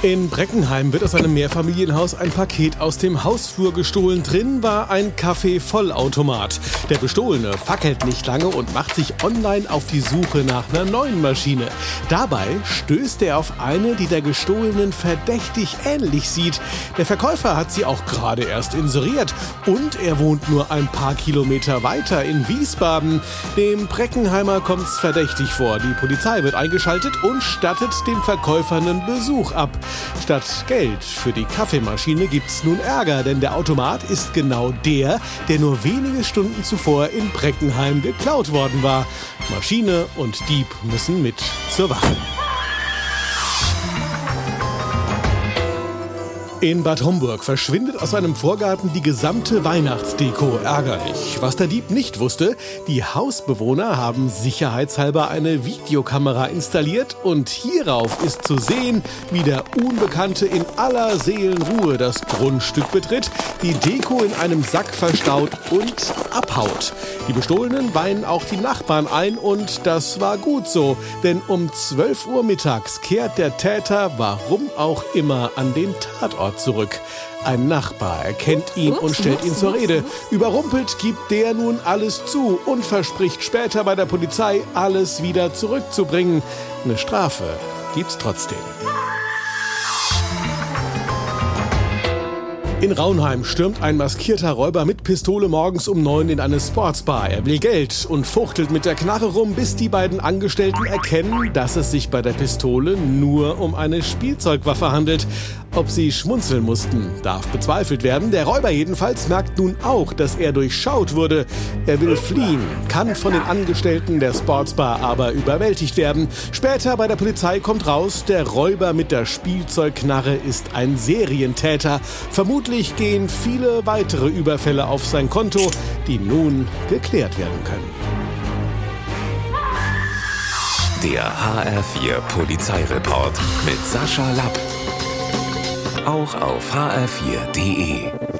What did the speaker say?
In Breckenheim wird aus einem Mehrfamilienhaus ein Paket aus dem Hausflur gestohlen. Drin war ein Kaffee-Vollautomat. Der Bestohlene fackelt nicht lange und macht sich online auf die Suche nach einer neuen Maschine. Dabei stößt er auf eine, die der Gestohlenen verdächtig ähnlich sieht. Der Verkäufer hat sie auch gerade erst inseriert und er wohnt nur ein paar Kilometer weiter in Wiesbaden. Dem Breckenheimer kommt's verdächtig vor. Die Polizei wird eingeschaltet und stattet dem Verkäufer einen Besuch ab. Statt Geld für die Kaffeemaschine gibt's nun Ärger, denn der Automat ist genau der, der nur wenige Stunden zuvor in Breckenheim geklaut worden war. Maschine und Dieb müssen mit zur Wache. In Bad Homburg verschwindet aus einem Vorgarten die gesamte Weihnachtsdeko. Ärgerlich. Was der Dieb nicht wusste, die Hausbewohner haben sicherheitshalber eine Videokamera installiert und hierauf ist zu sehen, wie der Unbekannte in aller Seelenruhe das Grundstück betritt, die Deko in einem Sack verstaut und abhaut. Die Bestohlenen weinen auch die Nachbarn ein und das war gut so, denn um 12 Uhr mittags kehrt der Täter, warum auch immer, an den Tatort zurück. Ein Nachbar erkennt ihn und stellt ihn zur Rede. Überrumpelt gibt der nun alles zu und verspricht später bei der Polizei, alles wieder zurückzubringen. Eine Strafe gibt's trotzdem. In Raunheim stürmt ein maskierter Räuber mit Pistole morgens um neun in eine Sportsbar. Er will Geld und fuchtelt mit der Knarre rum, bis die beiden Angestellten erkennen, dass es sich bei der Pistole nur um eine Spielzeugwaffe handelt. Ob sie schmunzeln mussten, darf bezweifelt werden. Der Räuber jedenfalls merkt nun auch, dass er durchschaut wurde. Er will fliehen, kann von den Angestellten der Sportsbar aber überwältigt werden. Später bei der Polizei kommt raus, der Räuber mit der Spielzeugknarre ist ein Serientäter. Vermutlich gehen viele weitere Überfälle auf sein Konto, die nun geklärt werden können. Der HR4 Polizeireport mit Sascha Lapp. Auch auf hr4.de.